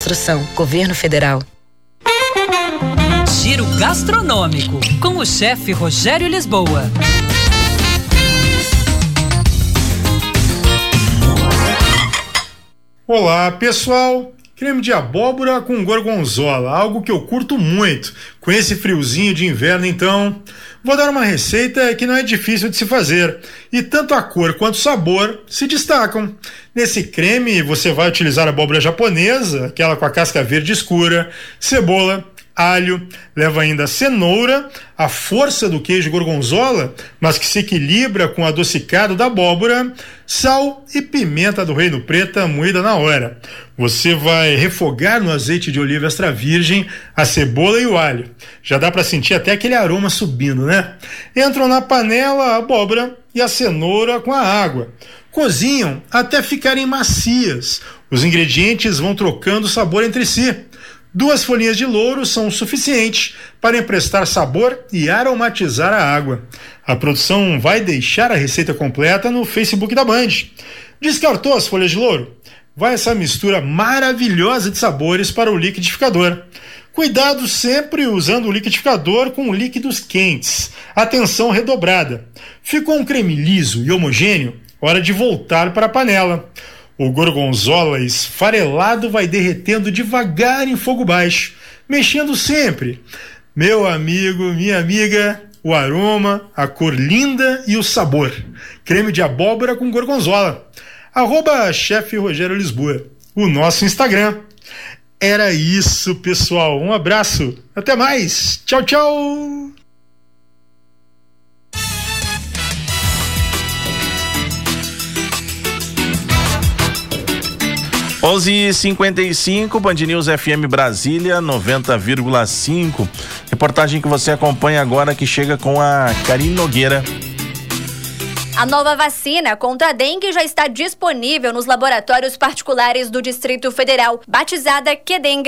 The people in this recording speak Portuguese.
Construção, Governo Federal. Giro gastronômico com o chefe Rogério Lisboa. Olá, pessoal. Creme de abóbora com gorgonzola, algo que eu curto muito. Com esse friozinho de inverno, então, vou dar uma receita que não é difícil de se fazer. E tanto a cor quanto o sabor se destacam. Nesse creme, você vai utilizar abóbora japonesa, aquela com a casca verde escura, cebola, alho, leva ainda cenoura, a força do queijo gorgonzola, mas que se equilibra com o adocicado da abóbora, sal e pimenta do reino preta moída na hora. Você vai refogar no azeite de oliva extra virgem a cebola e o alho. Já dá para sentir até aquele aroma subindo, né? Entram na panela a abóbora e a cenoura com a água. Cozinham até ficarem macias. Os ingredientes vão trocando sabor entre si. Duas folhinhas de louro são o suficiente para emprestar sabor e aromatizar a água. A produção vai deixar a receita completa no Facebook da Band. Descartou as folhas de louro? Vai essa mistura maravilhosa de sabores para o liquidificador. Cuidado sempre usando o liquidificador com líquidos quentes. Atenção redobrada. Ficou um creme liso e homogêneo? Hora de voltar para a panela. O gorgonzola esfarelado vai derretendo devagar em fogo baixo, mexendo sempre. Meu amigo, minha amiga, o aroma, a cor linda e o sabor. Creme de abóbora com gorgonzola. Arroba chefe Rogério Lisboa. O nosso Instagram. Era isso, pessoal. Um abraço. Até mais. Tchau, tchau. 11:55 Band News FM Brasília 90,5. Reportagem que você acompanha agora que chega com a Karine Nogueira. A nova vacina contra a dengue já está disponível nos laboratórios particulares do Distrito Federal, batizada Quedenga